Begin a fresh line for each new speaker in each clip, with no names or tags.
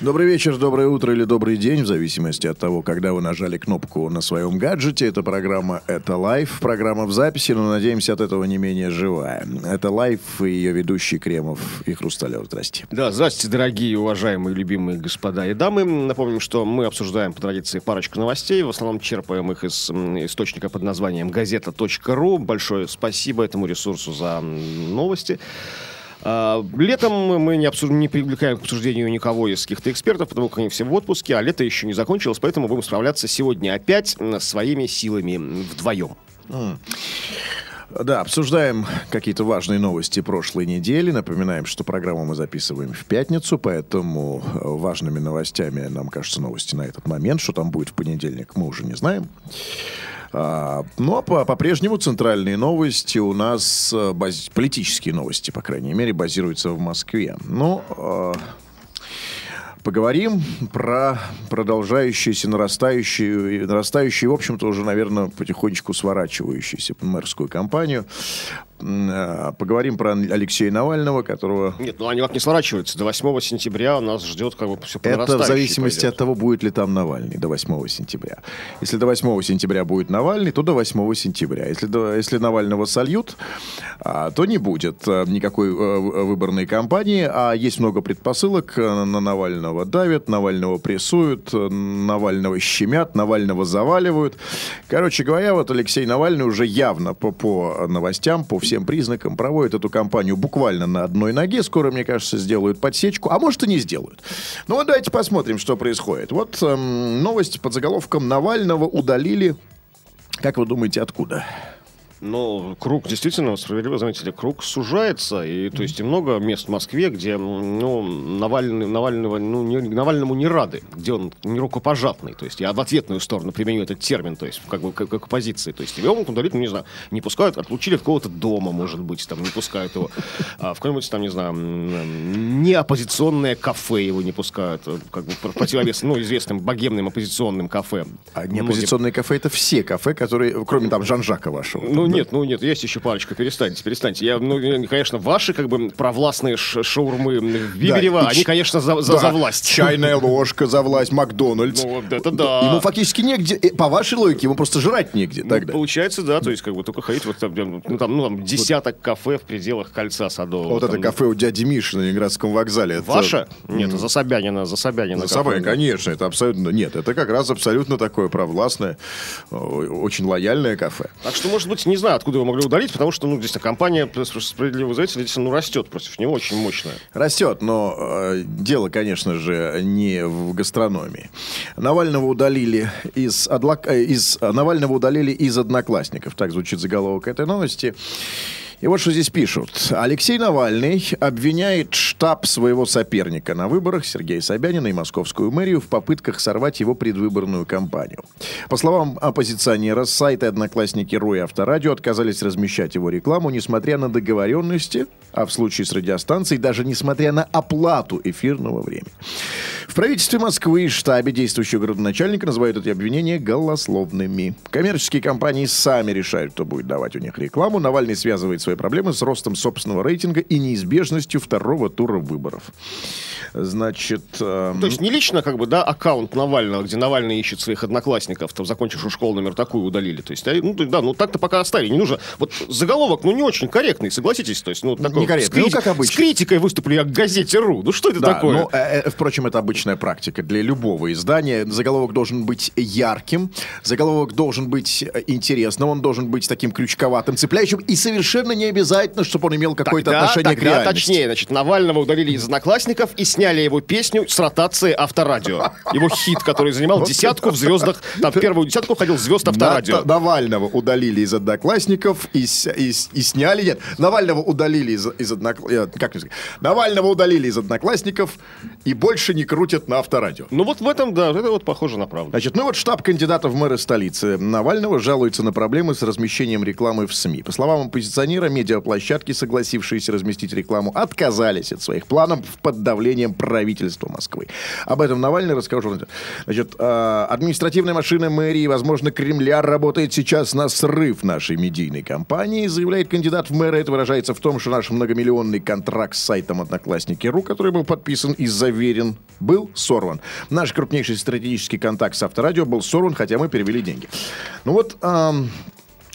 Добрый вечер, доброе утро или добрый день, в зависимости от того, когда вы нажали кнопку на своем гаджете. Это программа «Это лайф», программа в записи, но, надеемся, от этого не менее живая. Это лайф и ее ведущий Кремов и Хрусталев. Здрасте.
Да, здравствуйте, дорогие, уважаемые, любимые господа и дамы. Напомним, что мы обсуждаем по традиции парочку новостей. В основном черпаем их из источника под названием газета.ру. Большое спасибо этому ресурсу за новости. А, Летом мы не, обсуж- не привлекаем к обсуждению никого из каких-то экспертов, потому как они все в отпуске, а лето еще не закончилось, поэтому будем справляться сегодня опять своими силами вдвоем.
Да, обсуждаем какие-то важные новости прошлой недели. Напоминаем, что программу мы записываем в пятницу, поэтому э, важными новостями нам кажется новости на этот момент. Что там будет в понедельник, мы уже не знаем. А, ну, а по- по-прежнему центральные новости у нас, э, баз- политические новости, по крайней мере, базируются в Москве. Ну, э, Поговорим про продолжающуюся, нарастающую, нарастающую, в общем-то, уже, наверное, потихонечку сворачивающуюся мэрскую кампанию. Э, Поговорим про Алексея Навального, которого...
Нет, ну они как не сворачиваются. До 8 сентября нас ждет как бы все
Это в зависимости
пойдет.
от того, будет ли там Навальный до 8 сентября. Если до 8 сентября будет Навальный, то до 8 сентября. Если, до- если Навального сольют, а, то не будет а, никакой э, выборной кампании. А есть много предпосылок. э, На Навального давят, Навального прессуют, э, Навального щемят, Навального заваливают. Короче говоря, вот Алексей Навальный уже явно по, по новостям, по всем признакам проводит эту кампанию буквально на одной ноге. Скоро, мне кажется, сделают подсечку. А может и не сделают. Ну вот давайте посмотрим, что происходит. Вот эм, новость под заголовком «Навального удалили». Как вы думаете, откуда?
Ну, круг, действительно, справедливо заметили, круг сужается, и то есть и много мест в Москве, где, ну, Навальный, Навального, ну, не, Навальному не рады, где он не рукопожатный, то есть я в ответную сторону применю этот термин, то есть как бы как, как оппозиции, то есть его могут удалить, ну, не знаю, не пускают, отлучили от какого-то дома, может быть, там, не пускают его, а в какое-нибудь там, не знаю, не оппозиционное кафе его не пускают, как бы про- противовес, ну, известным богемным оппозиционным кафе.
А
Ну, где-
неоппозиционные кафе это все кафе, которые, кроме там Жан-Жака вашего.
Ну нет, ну нет, есть еще парочка, перестаньте, перестаньте. Я, ну, конечно, ваши как бы провластные шаурмы в Биберево,
и
они,
ч-
конечно, за, за,
Да,
за власть.
Чайная ложка за власть, Макдональдс.
Ну, вот это да.
Ему фактически негде, э, по вашей логике, ему просто жрать негде
Ну,
тогда.
Получается, да, то есть как бы только ходить вот там, ну, там, ну, там десяток кафе в пределах кольца Садового.
Вот это
Там,
кафе у дяди Миши на Ленинградском вокзале. это-
Ваше? Нет, за Собянина, за Собянина.
За собой, конечно, это абсолютно... Нет, это как раз абсолютно такое провластное, очень лояльное кафе.
Так что, может быть, не знаю, откуда его могли удалить, потому что, ну, действительно, компания справедливого зрителя действительно, ну, растет против него очень мощная.
Растет, но э, дело, конечно же, не в гастрономии. Навального удалили из, одлак- э, из Навального удалили из одноклассников. Так звучит заголовок этой новости. И вот что здесь пишут. Алексей Навальный обвиняет штаб своего соперника на выборах Сергея Собянина и московскую мэрию в попытках сорвать его предвыборную кампанию. По словам оппозиционера, сайты «Одноклассники РУ» и «Авторадио» отказались размещать его рекламу, несмотря на договоренности, а в случае с радиостанцией даже несмотря на оплату эфирного времени. В правительстве Москвы и штабе действующего городоначальника называют эти обвинения голословными. Коммерческие компании сами решают, кто будет давать у них рекламу. Навальный связывает свои проблемы с ростом собственного рейтинга и неизбежностью второго тура выборов. Значит... эм,
То есть не лично, как бы, да, аккаунт Навального, где Навальный ищет своих одноклассников, там, закончившую школу номер такую, удалили. То есть, ну, да, ну, так-то пока оставили. Не нужно. Вот заголовок, ну, не очень корректный, согласитесь. То есть, ну, такой,
Некорректный,
с,
ну, как обычно.
С критикой выступлю я к газете РУ. Ну, что это
Да,
такое?
ну, э, э, впрочем, это обычная практика для любого издания. Заголовок должен быть ярким, заголовок должен быть э, интересным, он должен быть таким крючковатым, цепляющим, и совершенно не обязательно, чтобы он имел какое-то
Тогда-
отношение к
тогда
реальности.
точнее, значит, Навального удалили из одноклассников и сняли его песню с ротации авторадио. Его хит, который занимал десятку в звездах, там в первую десятку ходил звезд авторадио.
На- Навального удалили из одноклассников и, и и сняли. Нет, Навального удалили из, из одноклассников. Как это сказать? Навального удалили из одноклассников и больше не крутят на авторадио.
Ну вот в этом, да, это вот похоже на правду.
Значит, ну вот штаб кандидата в мэры столицы Навального жалуется на проблемы с размещением рекламы в СМИ. По словам оппозиционера, медиаплощадки, согласившиеся разместить рекламу, отказались от своих планов под давлением правительства Москвы. Об этом Навальный расскажу. Значит, э, административная машина мэрии, возможно, Кремля работает сейчас на срыв нашей медийной кампании, заявляет кандидат в мэры. Это выражается в том, что наш многомиллионный контракт с сайтом Одноклассники.ру, который был подписан и заверен, был сорван. Наш крупнейший стратегический контакт с авторадио был сорван, хотя мы перевели деньги. Ну вот, ам,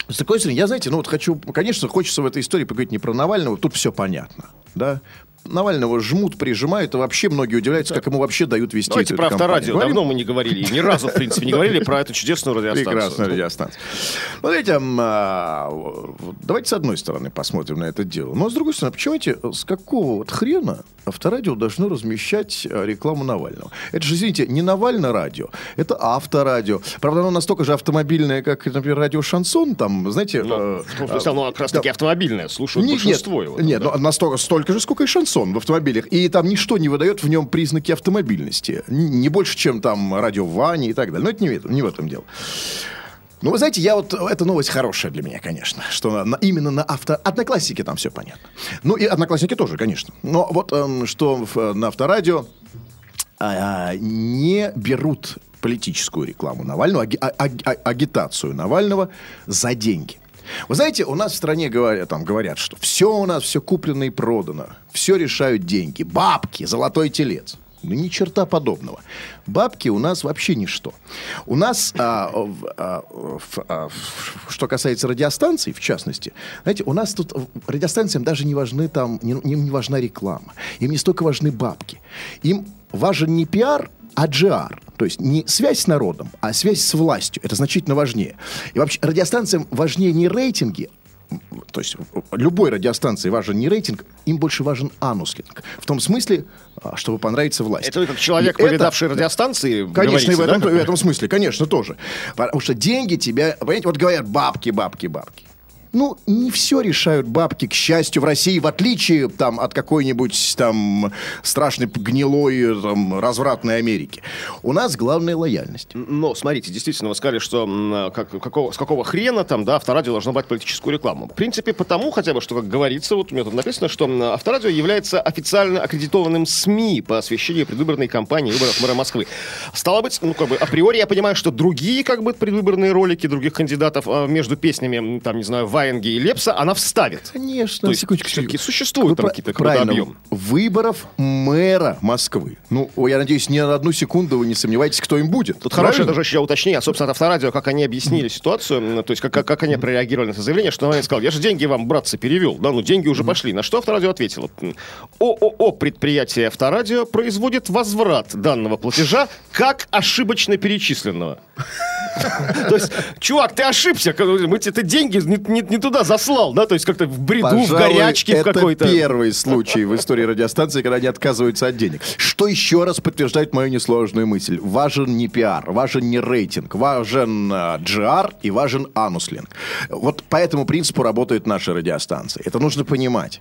с такой стороны, я, знаете, ну вот хочу, конечно, хочется в этой истории поговорить не про Навального, тут все понятно, да. Навального жмут, прижимают, и вообще многие удивляются, как ему вообще дают вести
Давайте
эту
про авторадио.
Говорим?
Давно мы не говорили. Ни разу, в принципе, не говорили про эту чудесную радиостанцию.
Прекрасная радиостанция. Смотрите, а, давайте с одной стороны посмотрим на это дело. Но с другой стороны, почему с какого вот хрена авторадио должно размещать э, рекламу Навального? Это же, извините, не Навальное радио, это авторадио. Правда, оно настолько же автомобильное, как, например, радио Шансон. Там, знаете...
Ну,
э,
смысле, оно как раз таки
да.
автомобильное. Слушают большинство его.
Нет, ну, настолько, столько же, сколько и шансон в автомобилях. И там ничто не выдает в нем признаки автомобильности. Не больше, чем там радио Вани и так далее. Но это не не в этом дело. Ну, вы знаете, я вот... Эта новость хорошая для меня, конечно. Что на- на- именно на авто... Одноклассники там все понятно. Ну, и одноклассники тоже, конечно. Но вот эм, что в- на авторадио а, не берут политическую рекламу Навального, аги- а- а- агитацию Навального за деньги. Вы знаете, у нас в стране говорят, там, говорят, что все у нас, все куплено и продано, все решают деньги, бабки, золотой телец. Ну, ни черта подобного. Бабки у нас вообще ничто. У нас, а, в- а, а, что касается радиостанций, в частности, знаете, у нас тут радиостанциям даже не важны там, не, не важна реклама. Им не столько важны бабки. Им важен не пиар, а GR. То есть не связь с народом, а связь с властью. Это значительно важнее. И вообще радиостанциям важнее не рейтинги, то есть любой радиостанции важен не рейтинг, им больше важен ануслинг. В том смысле, а, чтобы понравиться власти.
Это вы как человек,
И это-
повидавший радиостанции,
Конечно, и в этом,
да,
в этом смысле, конечно, тоже. Потому что деньги тебя... Понимаете, вот говорят бабки, бабки, бабки. Ну, не все решают бабки, к счастью, в России, в отличие там, от какой-нибудь там страшной гнилой там, развратной Америки. У нас главная лояльность.
Но, смотрите, действительно, вы сказали, что м, как, какого, с какого хрена там, да, авторадио должно брать политическую рекламу. В принципе, потому хотя бы, что, как говорится, вот у меня тут написано, что авторадио является официально аккредитованным СМИ по освещению предвыборной кампании выборов мэра Москвы. Стало быть, ну, как бы, априори я понимаю, что другие, как бы, предвыборные ролики других кандидатов а, между песнями, там, не знаю, Ваенги и Лепса, она вставит.
Конечно,
То есть,
секундочку.
все-таки существует
Вы
там какие-то
правильно,
объем.
Выборов мэра Москвы. Ну, я надеюсь, ни на одну секунду вы не сомневаетесь, кто им будет.
Тут хорошее даже еще уточнение, собственно, от авторадио, как они объяснили ситуацию, то есть как, как, как они прореагировали на это заявление, что он сказал, я же деньги вам, братцы, перевел, да, ну деньги уже пошли. На что авторадио ответило, ООО предприятие авторадио производит возврат данного платежа как ошибочно перечисленного. То есть, чувак, ты ошибся, мы тебе деньги не, не- не туда заслал, да, то есть как-то в бреду, в
Пожалуй,
горячке в
это
какой-то.
первый случай в истории радиостанции, когда они отказываются от денег. Что еще раз подтверждает мою несложную мысль. Важен не пиар, важен не рейтинг, важен э, GR и важен ануслинг. Вот по этому принципу работают наши радиостанции. Это нужно понимать.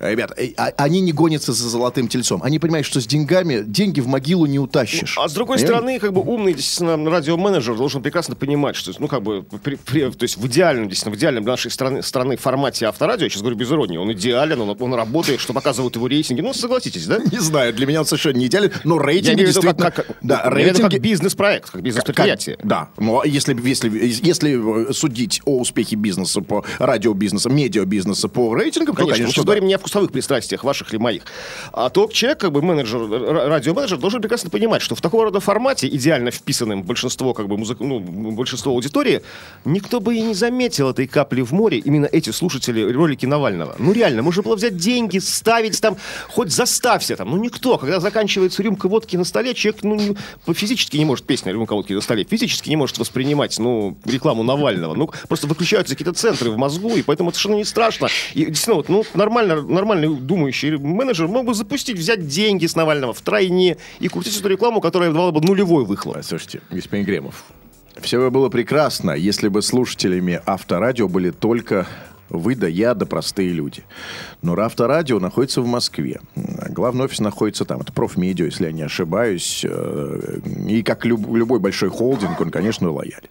Ребят, э, а- они не гонятся за золотым тельцом. Они понимают, что с деньгами деньги в могилу не утащишь.
А с другой
Понимаете?
стороны, как бы умный, действительно, радиоменеджер должен прекрасно понимать, что, ну, как бы, при- при- то есть в идеальном, действительно, в идеальном нашей страны, страны формате авторадио, я сейчас говорю без иронии, он идеален, он, он работает, что показывают его рейтинги. Ну, согласитесь, да?
Не знаю, для меня он совершенно не идеален, но
Я
рейтинги
в виду
действительно...
как, как,
да,
я в виду как
рейтинги...
бизнес-проект, как бизнес-предприятие.
Как- Да, но если, если, если э, судить о успехе бизнеса по радиобизнеса, медиабизнеса по рейтингам, то,
Конечно, мы
конечно,
сейчас
да.
говорим не о вкусовых пристрастиях ваших или моих. А то человек, как бы менеджер, р- радиоменеджер, должен прекрасно понимать, что в такого рода формате, идеально вписанным в большинство как бы, музык... ну, ну, большинство аудитории, никто бы и не заметил этой капли в море, именно эти слушатели ролики Навального. Ну, реально, можно было взять деньги, ставить там, хоть заставься там, ну, никто. Когда заканчивается рюмка водки на столе, человек, ну, физически не может, песня рюмка водки на столе, физически не может воспринимать, ну, рекламу Навального. Ну, просто выключаются какие-то центры в мозгу, и поэтому это совершенно не страшно. И действительно, вот, ну, нормально, нормальный думающий менеджер мог бы запустить, взять деньги с Навального в тройне и крутить эту рекламу, которая давала бы нулевой выхлоп.
Слушайте, господин Гремов, все бы было прекрасно, если бы слушателями авторадио были только вы да я, да простые люди. Но авторадио находится в Москве. Главный офис находится там. Это профмедиа, если я не ошибаюсь. Э, И как люб- любой большой холдинг, он, конечно, лоялен.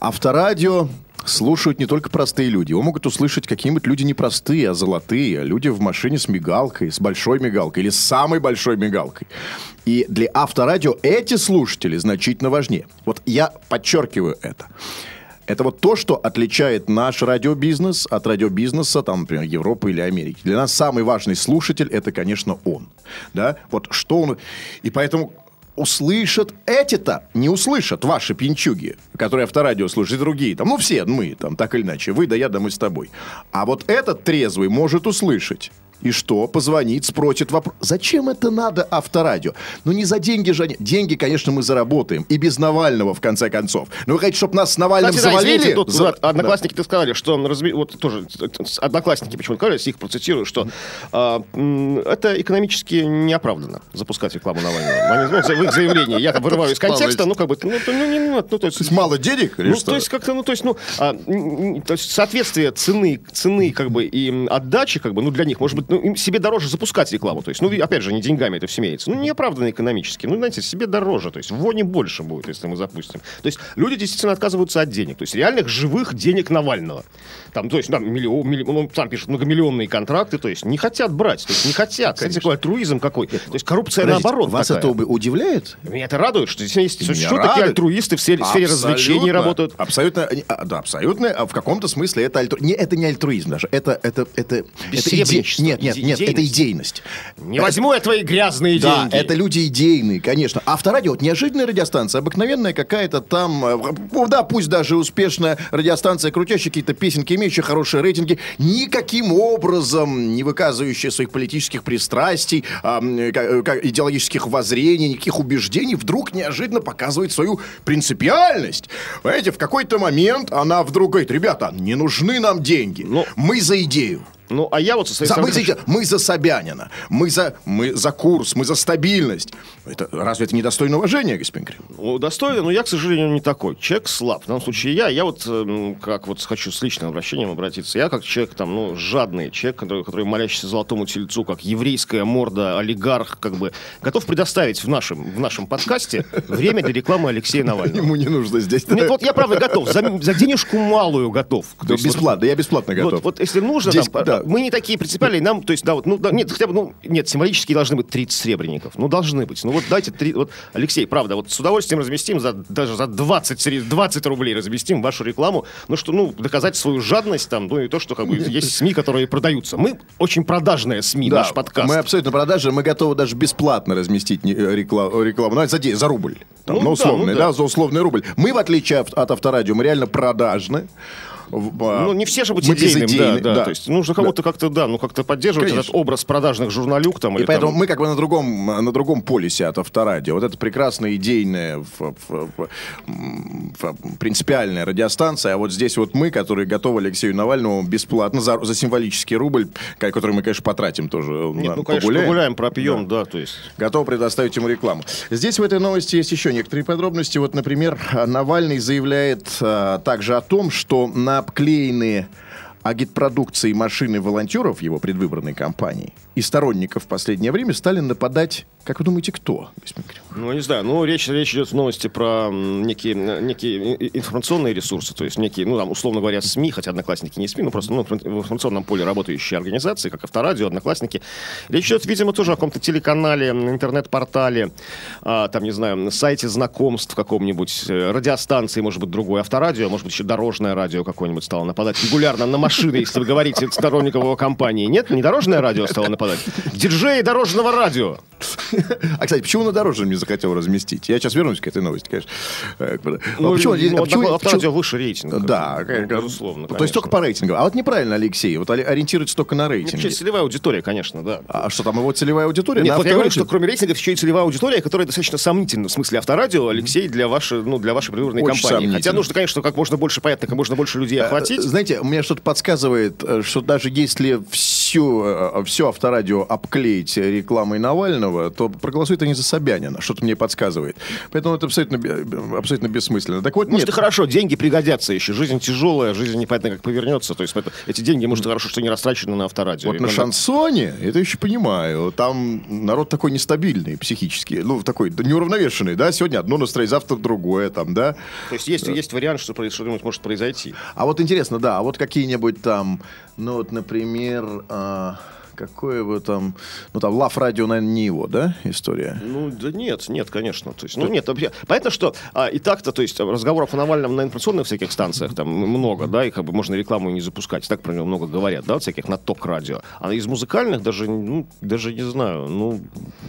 Авторадио слушают не только простые люди. Его могут услышать какие-нибудь люди не простые, а золотые. Люди в машине с мигалкой, с большой мигалкой или с самой большой мигалкой. И для авторадио эти слушатели значительно важнее. Вот я подчеркиваю это. Это вот то, что отличает наш радиобизнес от радиобизнеса, там, например, Европы или Америки. Для нас самый важный слушатель – это, конечно, он. Да? Вот что он... И поэтому услышат эти-то, не услышат ваши пьянчуги, которые авторадио слушают, и другие. Там, ну, все мы, там, так или иначе. Вы, да я, да мы с тобой. А вот этот трезвый может услышать. И что? Позвонить, спросит вопрос. Зачем это надо авторадио? Ну, не за деньги же. они- Деньги, конечно, мы заработаем. И без Навального, в конце концов. Но вы хотите, чтобы нас с Навальным
Кстати, да,
завалили?
извините, тут
За-
вот одноклассники ты сказали, что разби- вот тоже э, одноклассники почему-то сказали, если их процитирую, что м, это экономически неоправданно запускать рекламу Навального. Они, ну, в их заявлении я вырываю из контекста, ну как бы, ну, то- ну, не- ну, ну, то есть
То есть мало денег? или
ну,
что?
то есть как-то, ну, то есть, ну, а, то есть соответствие цены, цены, как бы, и отдачи, как бы, ну, для них, может быть, ну, им себе дороже запускать рекламу, то есть, ну, опять же, не деньгами это все имеется, ну, неоправданно экономически, ну, знаете, себе дороже, то есть, вони больше будет, если мы запустим. То есть, люди действительно отказываются от денег, то есть, реальных живых денег Навального. Там, то есть, там, миллион, милли- он сам пишет многомиллионные контракты, то есть, не хотят брать, то есть, не хотят. Кстати, такой альтруизм какой. То есть, коррупция
Подождите,
наоборот
Вас
такая.
это удивляет?
Меня это радует, что здесь есть
Меня
существуют такие альтруисты в сфере, в сфере развлечений работают.
Абсолютно, а, да, абсолютно. А в каком-то смысле это альтруизм. Не, это не альтруизм даже. Это, это, это, это иде-
Бессеребренничество,
Нет, нет, нет, это
идейность. Не возьму я твои грязные
Да,
деньги.
это люди идейные, конечно. Авторадио, вот неожиданная радиостанция, обыкновенная какая-то там, э, да, пусть даже успешная радиостанция, крутящая какие-то песенки, имеющая хорошие рейтинги, никаким образом не выказывающая своих политических пристрастий, э, ка- идеологических воззрений, никаких убеждений, вдруг неожиданно показывает свою принципиальность. Понимаете, в какой-то момент она вдруг говорит, ребята, не нужны нам деньги,
Ну,
мы за идею.
Ну, а я вот со своей
За- мы, за, мы за Собянина, мы за, мы за курс, мы за стабильность. Это, разве это недостойно уважения, господин Кремов?
Ну, достойно, но я, к сожалению, не такой. Человек слаб. В данном случае я, я вот эм, как вот хочу с личным обращением обратиться. Я как человек там, ну, жадный, человек, который, который молящийся золотому тельцу, как еврейская морда, олигарх, как бы, готов предоставить в нашем, в нашем подкасте время для рекламы Алексея Навального.
Ему не нужно здесь.
Нет, вот я правда готов. За, за денежку малую готов.
Да, бесплатно, я бесплатно готов.
Вот, вот если нужно, там,
да.
мы не такие принципиальные, нам, то есть, да, вот, ну, да, нет, хотя бы, ну, нет, символически должны быть 30 сребреников. Ну, должны быть. Ну, вот дайте, три, вот, Алексей, правда, вот с удовольствием разместим, за, даже за 20, сре- 20 рублей разместим вашу рекламу, ну, что, ну, доказать свою жадность там, ну, и то, что, как бы, есть СМИ, которые продаются. Мы очень продажная СМИ,
Да,
наш подкаст.
Мы абсолютно продажи, мы готовы даже бесплатно разместить э, рекла- рекламу, ну, за, за рубль. Там,
Ну да,
условный,
ну
да.
да.
за условный рубль. Мы, в отличие от, от авторадио, мы реально продажны. В- а,
Ну, не все же быть
мы
идейным, да,
безидейны,
да, То есть нужно кого-то как-то, да, ну, как-то поддерживать
Конечно.
этот образ продажных журналюк там.
И поэтому
там-
мы как бы на другом, на другом полюсе от авторадио. Вот это прекрасная идейная, ф- м, ф- принципиальная радиостанция. А вот здесь вот мы, которые готовы Алексею Навальному бесплатно за, за символический рубль, который мы, конечно, потратим тоже.
Нет,
на-
ну, конечно,
погуляем.
погуляем, пропьем, да, то есть...
Готов предоставить ему рекламу. Здесь в этой новости есть еще некоторые подробности. Вот, например, Навальный заявляет а, также о том, что на обклеенные агитпродукции машины волонтеров его предвыборной кампании и сторонников в последнее время стали нападать, как вы думаете, кто?
Ну, не знаю, ну, речь, речь идет в новости про некие, м, некие информационные ресурсы, то есть некие, ну, там, условно говоря, СМИ, хотя Одноклассники не СМИ, но просто ну, в информационном поле работающие организации, как Авторадио, Одноклассники. Речь идет, видимо, тоже о каком-то телеканале, интернет-портале, а, там, не знаю, на сайте знакомств каком-нибудь, э, радиостанции, может быть, другой Авторадио, может быть, еще дорожное радио какое-нибудь стало нападать регулярно на машины, если вы говорите сторонников его компании. Нет, не дорожное радио стало нападать. Диджеи дорожного радио.
А, кстати, почему на дорожном не захотел разместить? Я сейчас вернусь к этой новости, конечно. Э,
Ну,
а почему-
ну,
а почему-
авто-
почему-
авторадио выше рейтинга.
Да,
Ну, безусловно.
То есть только по рейтингу. А вот неправильно, Алексей. Вот ори- ориентируется только на
Вообще
рейтинге.
целевая аудитория, конечно, да.
А что там его целевая аудитория?
Нет,
На
вот я говорю, что кроме рейтингов еще и целевая аудитория, которая достаточно сомнительна. В смысле, авторадио, Алексей, для вашей, ну, для вашей предвыборной
Очень
кампании. Хотя нужно, конечно, как можно больше понятно, как можно больше людей охватить.
Э, Знаете, мне что-то подсказывает, э, что даже если всю, все авторадио обклеить рекламой Навального, то проголосуют они за Собянина. Что-то мне подсказывает. Поэтому это абсолютно, абсолютно бессмысленно. Так вот,
Может,
нет.
и хорошо, деньги пригодятся еще. Жизнь тяжелая, жизнь непонятно как повернется. То есть это- эти деньги, может, и хорошо, что не растрачены на авторадио.
Вот
И
на
надо-
шансоне, это еще понимаю, там народ такой нестабильный психически, ну, такой да, неуравновешенный, да, сегодня одно настроение, завтра другое, там, да.
То есть есть, есть вариант, что что-нибудь может произойти.
А вот интересно, да, а вот какие-нибудь там, ну, вот, например, а, какое бы там, ну, там, Лав Радио, наверное, не его, да, история?
Ну, да нет, нет, конечно. То есть, ну, нет, понятно, что а, и так-то, то есть, разговоров о Навальном на информационных всяких станциях там много, да, и как бы можно рекламу не запускать. Так про него много говорят, да, всяких на ток-радио. А из музыкальных даже, ну, даже не знаю, ну,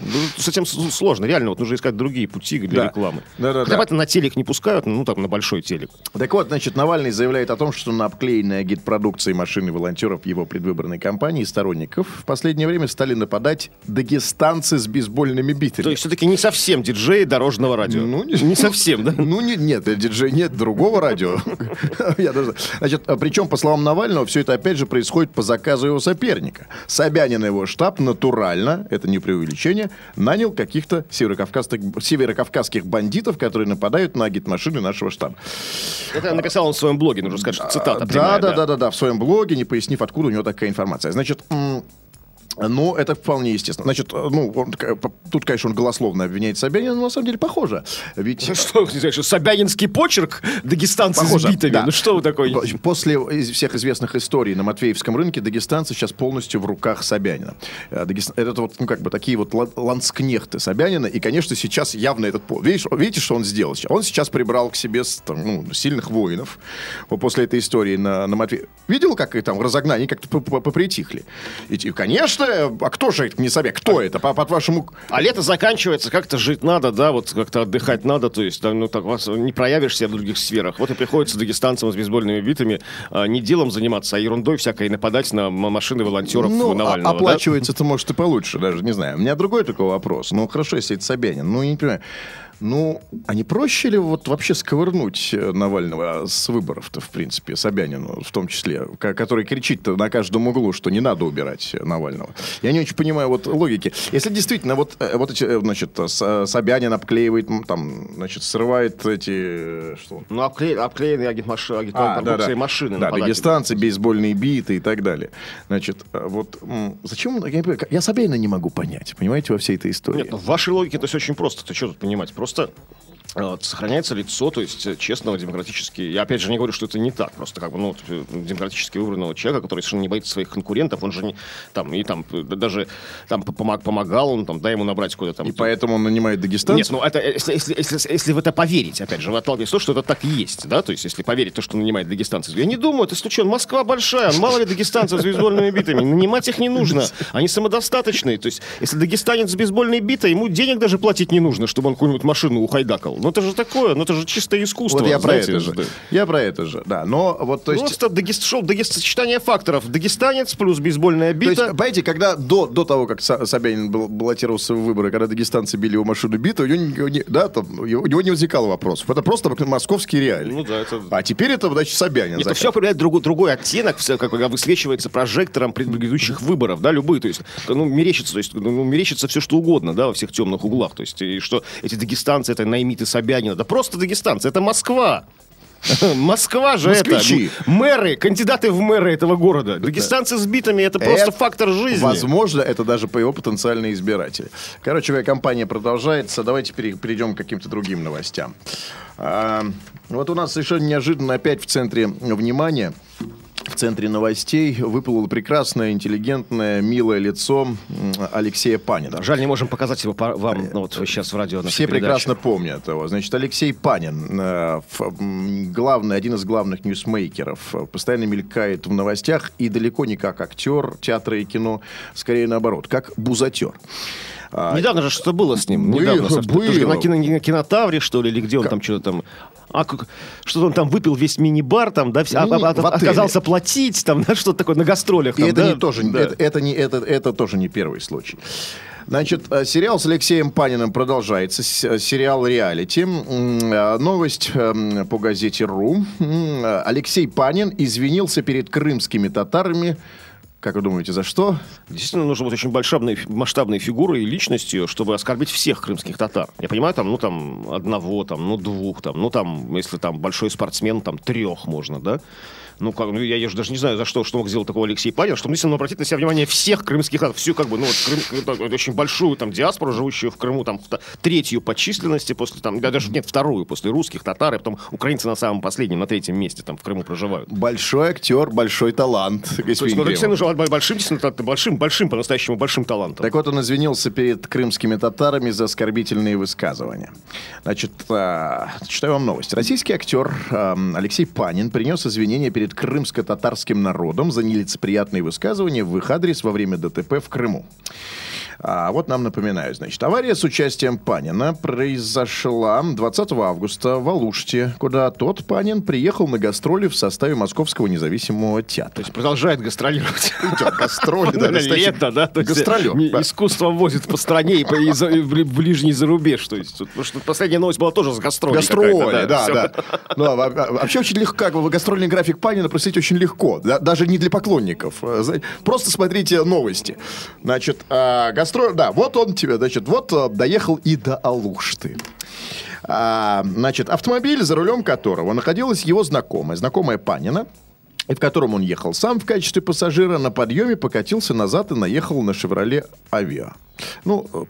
ну, с этим сложно. Реально, вот нужно искать другие пути для
Да.
рекламы.
Да-да-да.
Хотя, понятно, на телек не пускают, ну, там, на большой телек.
Так вот, значит, Навальный заявляет о том, что на обклеенной агитпродукции машины волонтеров его предвыборной кампании сторонников в последнее время стали нападать дагестанцы с бейсбольными битами.
То есть, все-таки не совсем диджеи дорожного радио.
Ну, не-
не совсем, да?
Ну, не- нет, э, диджей нет, другого радио. Значит, а причем, по словам Навального, все это опять же происходит по заказу его соперника. Собянин и его штаб натурально, это не преувеличение, нанял каких-то северокавказских, бандитов, которые нападают на агитмашины нашего штаба.
Это написал он в своем блоге, нужно сказать, что цитата
да, да, да, да, да, в своем блоге, не пояснив, откуда у него такая информация. Значит, м, ну, это вполне естественно. Значит, э, ну, он, тут, конечно, он голословно обвиняет Собянина, но на самом деле похоже. Ведь...
Что, не знаю, что Собянинский почерк дагестанцы
Похоже,
с битами?
да.
Ну что вы такой?
После всех известных историй на Матвеевском рынке дагестанцы сейчас полностью в руках Собянина. Э, Дагест- Это вот, ну, как бы такие вот лан- ланскнехты Собянина. И, конечно, сейчас явно этот... Видишь, видите, что он сделал? Он сейчас прибрал к себе там, ну, сильных воинов после этой истории на, на Матве... Видел, как там разогнали, они как-то попритихли. И, и, конечно, а кто же это не Собян? Кто это? По- По-вашему...
А лето заканчивается, как-то жить надо, да, вот как-то отдыхать надо, то есть, да, ну так вас не проявишь себя в других сферах. Вот и приходится дагестанцам с бейсбольными битами а, не делом заниматься, а ерундой всякой нападать на машины волонтеров
Ну, а-
Навального. да?
оплачивается это может и получше, даже не знаю. У меня другой такой вопрос. Ну, хорошо, если это Собянин. Ну, я не понимаю. Ну, а не проще ли вот вообще сковырнуть э, Навального с выборов-то, в принципе, Собянину в том числе, ко- который кричит на каждом углу, что не надо убирать Навального? Я не очень понимаю вот логики. Если действительно вот, э, вот эти, э, значит, Собянин обклеивает, там, значит, срывает эти, э, что?
Ну, обкле... обклеенные продукцией машины.
А, Да,
нападать.
дагестанцы, бейсбольные биты и так далее. Значит, э, вот зачем... Я, я Собянина не могу понять, понимаете, во всей этой истории.
Нет, ну, в вашей логике это все очень просто. Ты что тут понимать? Просто э, сохраняется лицо, то есть э, честного, демократически. Я опять же не говорю, что это не так. Просто как бы, ну, э, демократически выбранного человека, который совершенно не боится своих конкурентов, он же не там и там э, даже там помог, помогал, он там, дай ему набрать куда-то там.
И поэтому он нанимает дагестанцев?
Нет, ну это э, если, если, если, если в это поверить, опять же, вы отталкиваетесь от того, что это так и есть, да, то есть если поверить то, что нанимает дагестанцев. Я не думаю, это случайно. Москва большая, мало ли дагестанцев с бейсбольными битами. Нанимать их не нужно, они самодостаточные. То есть если дагестанец с бейсбольной битой, ему денег даже платить не нужно, чтобы он какую-нибудь машину ухайдакал. Ну это же такое, ну это же чистое искусство.
Вот я про
знаете,
это же.
да.
Я про это же, да. Но вот, то есть...
Просто дагест... шел дагест... сочетание факторов. Дагестанец плюс бейсбольная
То
бита.
есть, понимаете, когда до, до того, как Со- Собянин был, баллотировался в выборы, когда дагестанцы били его машину биту, у него, не, да, там, у него не возникало вопросов. Это просто московский реалий.
Ну да, это...
А теперь это, значит, Собянин.
Это все проявляет другой, другой оттенок, все, как бы, высвечивается прожектором предыдущих выборов, да, любые, то есть, ну, мерещится, то есть, ну, мерещится все, что угодно, да, во всех темных углах, то есть, и что эти дагестанцы, это наймиты Собянина, да просто дагестанцы, это Москва. Москва же
Москвичи.
это. Мэры, кандидаты в мэры этого города. Дагестанцы с битами это просто
Это,
фактор жизни.
Возможно, это даже по его потенциальные избиратели. Короче говоря, кампания продолжается. Давайте пере- перейдем к каким-то другим новостям. А, вот у нас совершенно неожиданно опять в центре внимания в центре новостей выплыло прекрасное, интеллигентное, милое лицо Алексея Панина.
Жаль, не можем показать его вам ну, вот сейчас в радио.
Все
передачи.
прекрасно помнят его. Значит, Алексей Панин, э, главный, один из главных ньюсмейкеров, э, постоянно мелькает в новостях и далеко не как актер театра и кино, скорее наоборот, как бузатер. А,
Недавно же что было с ним?
Было,
Недавно,
было.
тоже на, кино- на кинотавре, что ли, или где он там что-то там... А, как- что-то он там выпил весь мини-бар, там, да, вся- а-
Мини-
а-
отеле.
отказался платить, там, да, что-то такое на гастролях.
И
там,
это
да?
не тоже,
Да.
это, это не, это, это тоже не первый случай. Значит, э, сериал с Алексеем Паниным продолжается. Э, Сериал «Реалити». Э, Новость эм, по газете «Ру». Алексей Панин извинился перед крымскими татарами. Как вы думаете, за что?
Действительно, нужно быть очень большой, масштабной фигурой и личностью, чтобы оскорбить всех крымских татар. Я понимаю, там, ну, там, одного, там, ну, двух, там, ну, там, если там большой спортсмен, там, трех можно, да? Ну, как, ну, я, я же даже не знаю, за что, что мог сделать такого Алексей Панин, чтобы действительно обратить на себя внимание всех крымских татар. Всю, как бы, ну, вот, Крым, так, очень большую, там, диаспору, живущую в Крыму, там, третью по численности после, там, да, даже, нет, вторую после русских, татар, и потом украинцы на самом последнем, на третьем месте, там, в Крыму проживают.
Большой актер, большой талант.
То есть, ну, нужно быть большим, большим, большим, по-настоящему большим талантом.
Так вот, он извинился перед крымскими татарами за оскорбительные высказывания. Значит, а, читаю вам новость. Российский актер Алексей Панин принес извинения перед крымско-татарским народом за нелицеприятные высказывания в их адрес во время ДТП в Крыму. А вот нам напоминаю, значит, авария с участием Панина произошла 20 августа в Алуште, куда тот, Панин, приехал на гастроли в составе Московского независимого театра.
То есть продолжает гастролировать.
Гастроли, да,
лето, да?
гастролер, да.
Искусство возит по стране и, в ближний зарубеж. То есть, потому что последняя новость была тоже с гастроли.
Гастроли, да, да. Ну, а- а- вообще очень легко, как бы гастрольный график Панина проследить очень легко, да, даже не для поклонников. Э, Просто смотрите новости. Значит, а, гастроль, да, вот он тебе, значит, вот а, доехал и до Алушты. А, значит, автомобиль, за рулем которого находилась его знакомая, знакомая Панина, и в котором он ехал сам в качестве пассажира, на подъеме покатился назад и наехал на «Шевроле Авиа». Ну, э,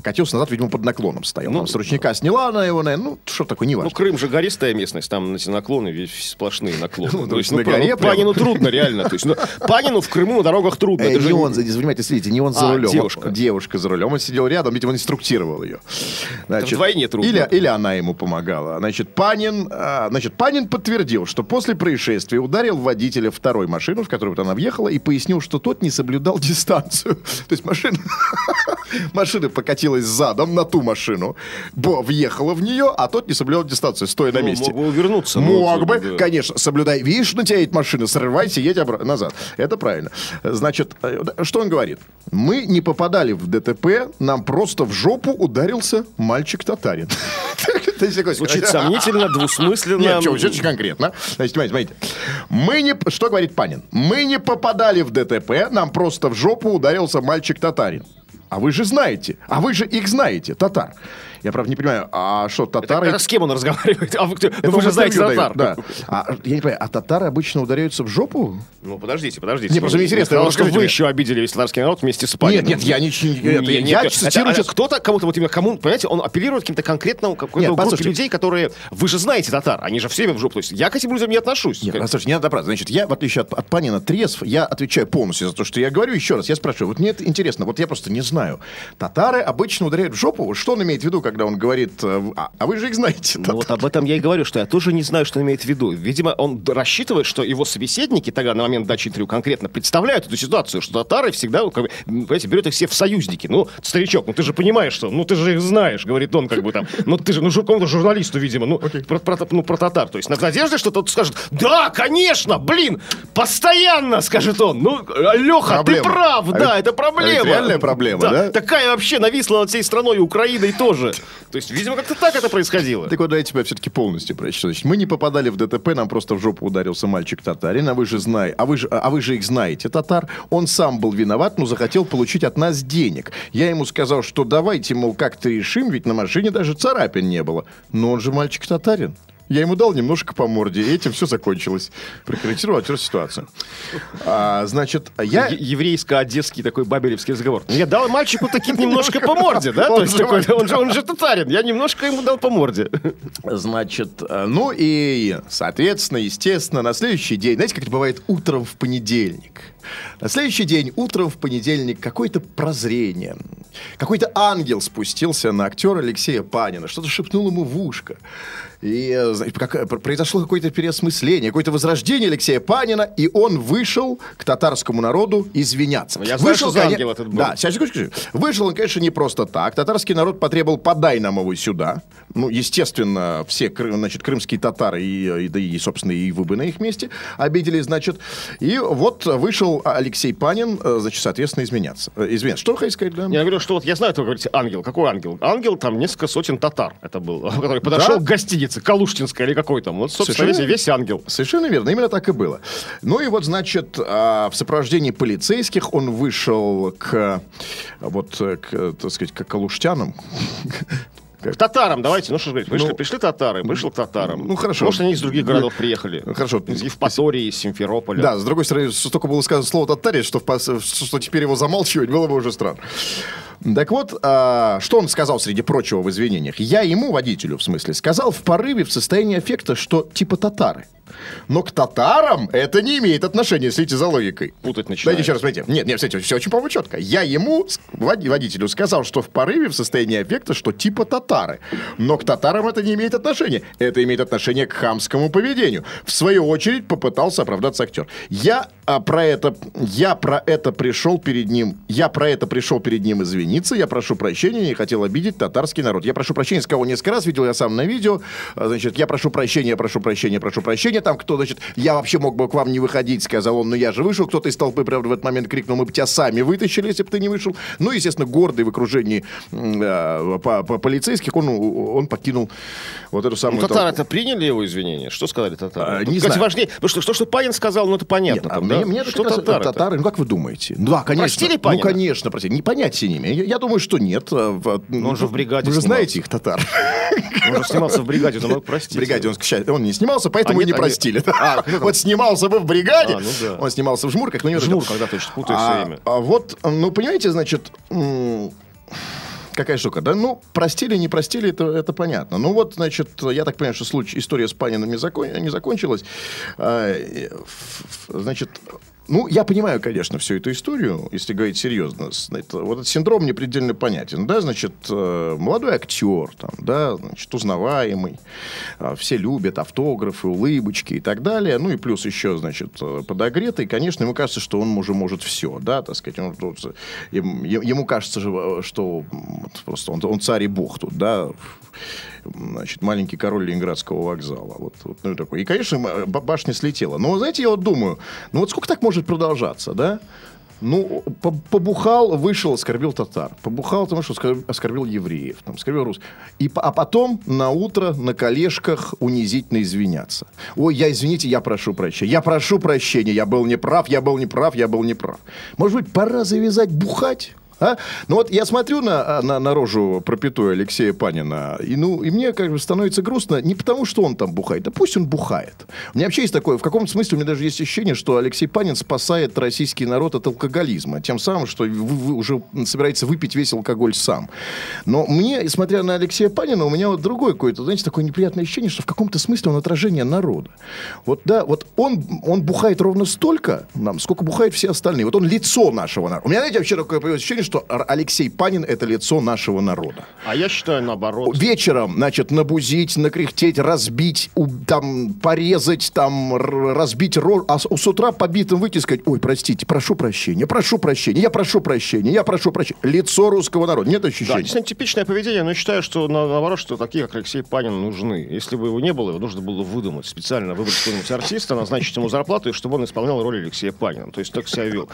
покатился назад, видимо, под наклоном стоял.
Ну,
Там с ручника сняла она его, наверное, ну, что такое, не
Ну,
важно.
Крым же гористая местность, там эти наклоны, весь сплошные наклоны.
Ну,
То есть,
на
ну,
горе
ну,
прям.
Панину трудно, реально. То есть, ну, Панину в Крыму на дорогах трудно.
Э, не он, понимаете, смотрите, не он за
А,
рулем.
девушка.
Девушка за рулем. Он сидел рядом, видимо, он инструктировал ее. Значит,
вдвойне трудно.
Или, или она ему помогала. Значит, Панин, а, значит, Панин подтвердил, что после происшествия ударил водителя второй машины, в которую она въехала, и пояснил, что тот не соблюдал дистанцию. То есть машина, машина покатилась задом на ту машину, бо, въехала в нее, а тот не соблюдал дистанцию, стоя на
Ну,
месте.
мог бы увернуться, ну,
Мог бы,
да.
конечно, соблюдай. Видишь, на тебя едет машина, срывайся, едь обра- назад. Это правильно. Значит, э, что он говорит? Мы не попадали в ДТП, нам просто в жопу ударился мальчик-татарин.
Звучит сомнительно, двусмысленно.
Нет, что, очень конкретно. Значит, смотрите, смотрите. Мы не... Что говорит Панин? Мы не попадали в ДТП, нам просто в жопу ударился мальчик-татарин. А вы же знаете, а вы же их знаете, татар. Я, правда, не понимаю, а что, татары...
Это с кем он разговаривает? А вы?
Это
Ну, вы же знаете татар.
Да. А, я не понимаю, а татары обычно ударяются в жопу?
Ну, подождите, подождите.
Не, просто мне интересно,
Потому
вот
что вы еще обидели весь татарский народ вместе с Паниным.
Нет, нет, я ничего не... это я цитирую
это-
сейчас-
кто-то, кому-то вот именно кому, понимаете, он апеллирует каким-то конкретным какой-то группе людей, которые, вы же знаете татар, они же все время в жопу. То есть я к этим людям не отношусь.
Нет, послушайте, не надо брать. Значит, я, в отличие от, от Панина трезв, я отвечаю полностью за то, что я говорю. Еще раз, я спрашиваю, вот мне это интересно, вот я просто не знаю. Татары обычно ударяют в жопу. Что он имеет в виду, когда он говорит, э, а, а вы же их знаете.
Ну вот об этом я и говорю, что я тоже не знаю, что он имеет в виду. Видимо, он рассчитывает, что его собеседники тогда на момент дачи интервью конкретно представляют эту ситуацию, что татары всегда, ну, как бы, понимаете, берут их все в союзники. Ну, старичок, ну ты же понимаешь, что, ну ты же их знаешь, говорит он, как бы там. Ну ты же, ну какому-то журналисту, видимо, ну, про, про- ну, про татар. То есть на надежде, что тот скажет, да, конечно, блин, постоянно, скажет он. Ну, Леха, ты прав,
А
да,
ведь-
это
а
проблема.
ведь реальная проблема, да?
Такая вообще нависла над всей страной Украиной тоже. То есть, видимо, как-то так это происходило.
Так вот, давайте тебя все-таки полностью прочту. Значит, мы не попадали в ДТП, нам просто в жопу ударился мальчик татарин, а вы же знаете, а вы же, а вы же их знаете, татар. Он сам был виноват, но захотел получить от нас денег. Я ему сказал, что давайте, мол, как-то решим, ведь на машине даже царапин не было. Но он же мальчик татарин. Я ему дал немножко по морде, и этим все закончилось. Прокомментировал актер ситуацию. А, значит, я...
Еврейско-одесский такой бабелевский разговор. Я дал мальчику таки немножко по морде, да? То есть такой, он же, он же татарин. Я немножко ему дал по морде.
Значит, э, ну и, соответственно, естественно, на следующий день, знаете, как это бывает утром в понедельник? На следующий день, утром в понедельник, какое-то прозрение, какой-то ангел спустился на актера Алексея Панина, что-то шепнул ему в ушко. И э, знаете, как- э, произошло какое-то переосмысление, какое-то возрождение Алексея Панина, и он вышел к татарскому народу извиняться.
Я знаю,
вышел,
что
коне-
ангел этот был.
Да, сейчас, секундочку. Вышел он, конечно, не просто так. Татарский народ потребовал «подай нам его сюда». Ну, естественно, все значит, крымские татары, и, и- да и, собственно, и вы бы на их месте обидели, значит. И вот вышел Алексей Панин, э, значит, соответственно, изменяться. Э, Извиняться. Что вы хотите сказать, да?
Я говорю, что вот я знаю, что вы говорите, ангел. Какой ангел? Ангел, там несколько сотен татар это был, который подошел
Да?
к гостинице, Калуштинской или какой там. Вот, собственно,
Совершенно
весь, весь ангел.
Совершенно верно, именно так и было. Ну и вот, значит, а, в сопровождении полицейских он вышел к, вот, к, так сказать, к калуштянам.
К татарам, давайте, ну что же говорить, вышли,
Ну,
пришли татары, вышел к татарам.
ну, хорошо.
Может, они из других городов приехали.
Хорошо.
Из Евпатории, из Симферополя.
Да, с другой стороны, столько было сказано слово татарец, что, в что теперь его замалчивать было бы уже странно. Так вот, а, что он сказал, среди прочего, в извинениях? Я ему, водителю, в смысле, сказал в порыве, в состоянии аффекта, что типа татары. Но к татарам это не имеет отношения, следите за логикой.
Путать начинает.
Давайте еще раз, смотрите. Нет, нет, кстати, все очень, по-моему, четко. Я ему, водителю, сказал, что в порыве, в состоянии аффекта, что типа татары. Но к татарам это не имеет отношения. Это имеет отношение к хамскому поведению. В свою очередь попытался оправдаться актер. Я а, про это, я про это пришел перед ним, я про это пришел перед ним извиниться, я прошу прощения, не хотел обидеть татарский народ. Я прошу прощения, с кого несколько раз видел я сам на видео. А, Значит, я прошу прощения, прошу прощения, прошу прощения. Там кто, значит, я вообще мог бы к вам не выходить, сказал он, но я же вышел. Кто-то из толпы, правда, в этот момент крикнул, мы бы тебя сами вытащили, если бы ты не вышел. Ну, естественно, гордый в окружении а, по- по- полицейских, он, он покинул вот эту
Ну,
самую
татары
толпу.
это приняли его извинения? Что сказали татары?
А,
Тут,
не
кстати,
знаю.
важнее, потому что, что, что Панин сказал, ну это понятно.
Нет, а
там,
мне,
да?
мне
что
раз-
татары?
татары, ну как вы думаете? Ну, Да, конечно.
Простили
ну,
Панина?
конечно, простите. Не понятия не имею. Я, я думаю, что нет. А, в-
он же в бригаде
Вы же
снимался.
знаете их, татар.
Он же снимался в бригаде, он мог
В
простить.
бригаде он, он не снимался, поэтому
А
и не
они-
простили.
А,
Вот снимался бы в бригаде,
А, ну да.
он снимался в жмурках, но не
Жмур, когда точно путаю
а,
все время.
а вот, ну, понимаете, значит, какая штука, да? Ну, простили, не простили, это, это понятно. Ну, вот, значит, я так понимаю, что случай, история с Паниным не, закон- не закончилась. А, значит, ну, я понимаю, конечно, всю эту историю, если говорить серьезно. Это- вот этот синдром мне предельно понятен. Да, значит, э, молодой актер, там, да, значит, узнаваемый, а, все любят автографы, улыбочки и так далее. Ну, и плюс еще, значит, э, подогретый. Конечно, ему кажется, что он уже может все, да, так сказать. Он, тут, э, ем- е- ему кажется, же, э, что вот просто он, он царь и бог тут, да, значит, маленький король Ленинградского вокзала. Вот, вот, ну, такой. И, конечно, башня слетела. Но, знаете, я вот думаю, ну вот сколько так может продолжаться, да? Ну, по- побухал, вышел, оскорбил татар. Побухал, потому что оскорбил, евреев, там, оскорбил рус. И, а потом на утро на колешках унизительно извиняться. Ой, я, извините, я прошу прощения. Я прошу прощения, я был неправ, я был неправ, я был неправ. Может быть, пора завязать бухать? А? Ну вот я смотрю на, на, на рожу пропитую Алексея Панина, и, ну, и мне как бы становится грустно не потому, что он там бухает, да пусть он бухает. У меня вообще есть такое, в каком-то смысле у меня даже есть ощущение, что Алексей Панин спасает российский народ от алкоголизма, тем самым, что вы, вы уже собираетесь выпить весь алкоголь сам. Но мне, смотря на Алексея Панина, у меня вот другое какое-то, знаете, такое неприятное ощущение, что в каком-то смысле он отражение народа. Вот да, вот он, он бухает ровно столько, нам, сколько бухают все остальные. Вот он лицо нашего народа. У меня, знаете, вообще такое ощущение, что Алексей Панин это лицо нашего народа.
А я считаю, наоборот.
Вечером, значит, набузить, накряхтеть, разбить, у- там, порезать, там, разбить рожь, а с, с утра побитым выйти и сказать, ой, простите, прошу прощения, прошу прощения, я прошу прощения, я прошу прощения. Лицо русского народа. Нет
Да,
ощущения?
действительно типичное поведение, но я считаю, что на- наоборот, что такие, как Алексей Панин, нужны. Если бы его не было, его нужно было выдумать, специально выбрать какого-нибудь артиста, назначить ему зарплату, и чтобы он исполнял роль Алексея Панина. То есть так себя вел.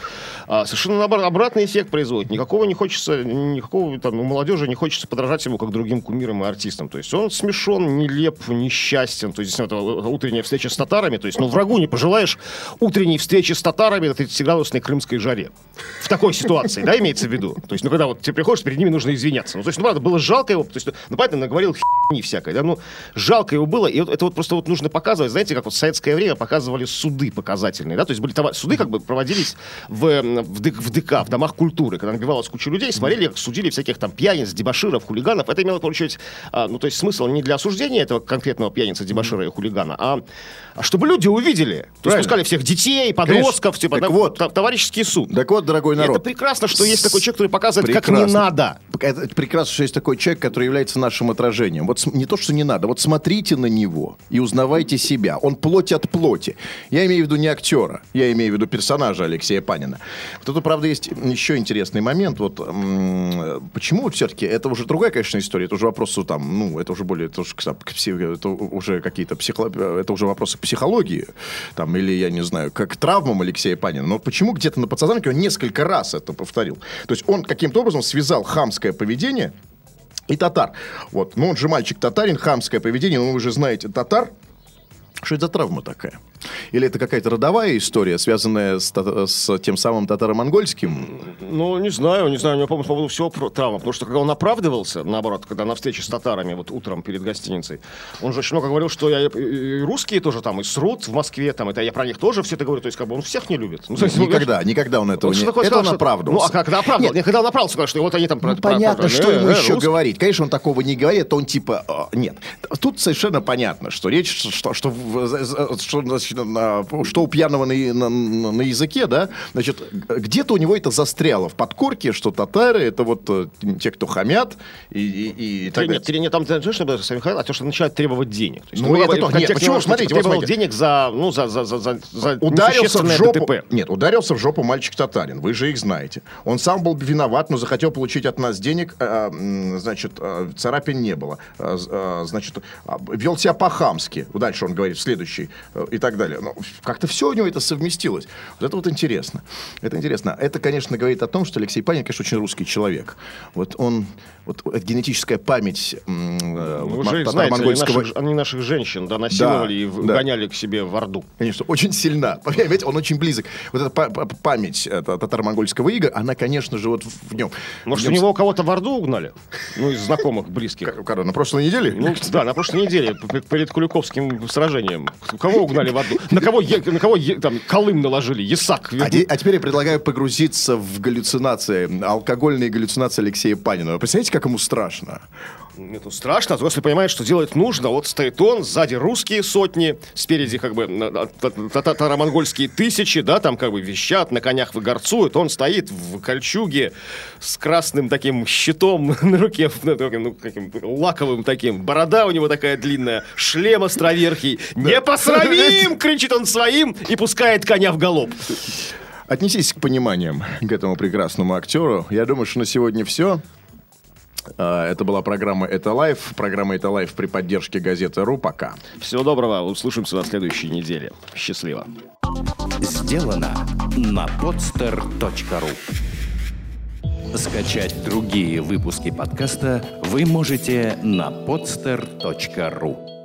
А совершенно наоборот, обратный эффект производит. Никакого не хочется, никакого там, у молодежи не хочется подражать ему как другим кумирам и артистам. То есть он смешон, нелеп, несчастен. То есть эта утренняя встреча с татарами, то есть, ну, врагу не пожелаешь утренней встречи с татарами на 30-градусной крымской жаре. В такой ситуации, да, имеется в виду? То есть, ну, когда вот тебе приходишь, перед ними нужно извиняться. Ну, то есть, ну, правда, было жалко его, то есть, ну, понятно, наговорил хуйни всякой, да, ну, жалко его было, и вот это вот просто вот нужно показывать, знаете, как вот в советское время показывали суды показательные, да, то есть были товар... суды как бы проводились в, в, ДК, в ДК, в домах культуры, когда набивалась куча людей, смотрели, как судили всяких там пьяниц, дебаширов, хулиганов, это имело, получить, а, ну, то есть смысл не для осуждения этого конкретного пьяницы, дебашира и хулигана, а, а чтобы люди увидели, то есть пускали всех детей, подростков, Конечно. типа, так да, вот, товарищеский суд.
Так вот, дорогой народ.
Это прекрасно, что есть такой человек, который показывает, прекрасно. как не надо.
Это прекрасно, что есть такой человек, который является нашим отражением. Вот не то, что не надо, вот смотрите на него и узнавайте себя. Он плоть от плоти. Я имею в виду не актера, я имею в виду персонажа Алексея Панина. Вот это, правда, есть еще интересный момент. Вот почему все-таки, это уже другая, конечно, история, это уже вопрос, там, ну, это уже более, это уже, это уже какие-то психо... это уже вопросы психологии, там, или, я не знаю, как травмам Алексея Панина. Но почему где-то на подсознании он несколько раз это повторил? То есть он каким-то образом связал хамское поведение и татар. Вот. Ну, он же мальчик татарин, хамское поведение, но вы же знаете татар. Что это за травма такая? Или это какая-то родовая история, связанная с, с тем самым татаро-монгольским?
Ну, не знаю, не знаю. У меня, по поводу всего травма. Потому что, когда он оправдывался, наоборот, когда на встрече с татарами, вот утром перед гостиницей, он же очень много говорил, что я и русские тоже там, и срут в Москве, там, это я про них тоже все это говорю. То есть, как бы он всех не любит. Ну,
никогда, никогда он этого он не... Это сказал, он оправдывался.
Ну, а когда оправдывал? Нет, когда он оправдывался, что вот они там...
Ну, про, понятно, про, что ему э, еще говорить. Конечно, он такого не говорит, он типа... Э, нет. Тут совершенно понятно, что речь, что, что, что, что что у пьяного на, на, на языке, да, значит, где-то у него это застряло в подкорке, что татары это вот э, те, кто хамят и, и, и
так Нет, нет, там, знаешь, что а то, что начинают требовать денег. То
есть, ну, это то, нет, почему, смотрите,
вот смотрите. денег за, ну, за, за, за, за, за
ударился в жопу, ДТП. Нет, ударился в жопу мальчик татарин, вы же их знаете. Он сам был виноват, но захотел получить от нас денег, а, значит, а, царапин не было. А, значит, вел себя по-хамски. Дальше он говорит, следующий, э, и так далее. Но как-то все у него это совместилось. Вот это вот интересно. Это интересно. Это, конечно, говорит о том, что Алексей Панин, конечно, очень русский человек. Вот он вот генетическая память э,
Вы же знаете, монгольского... они, наших, они наших женщин да, насиловали да, и да. гоняли к себе в Орду.
Конечно, очень сильна. Понимаете, он очень близок. Вот эта память татаро-монгольского ига, она, конечно же, вот в нем.
Может, в нем... у него кого-то в Орду угнали? Ну, из знакомых, близких.
Когда, на прошлой неделе?
Ну, да, на прошлой неделе, перед Куликовским сражением. Кого угнали в Орду? На кого, на кого там Колым наложили? Ясак.
А, а теперь я предлагаю погрузиться в галлюцинации, алкогольные галлюцинации Алексея Панина. Вы представляете, как ему страшно.
Это страшно, а если понимает, что делать нужно. Вот стоит он, сзади русские сотни, спереди как бы татаро-монгольские тысячи, да, там как бы вещат, на конях выгорцуют. Он стоит в кольчуге с красным таким щитом на руке, ну, каким лаковым таким. Борода у него такая длинная, шлем островерхий. «Не посрамим!» — кричит он своим и пускает коня в галоп.
Отнесись к пониманиям к этому прекрасному актеру. Я думаю, что на сегодня все. А, это была программа «Это лайф». Программа «Это лайф» при поддержке газеты «Ру». Пока.
Всего доброго. Услышимся на следующей неделе. Счастливо.
Сделано на podster.ru Скачать другие выпуски подкаста вы можете на podster.ru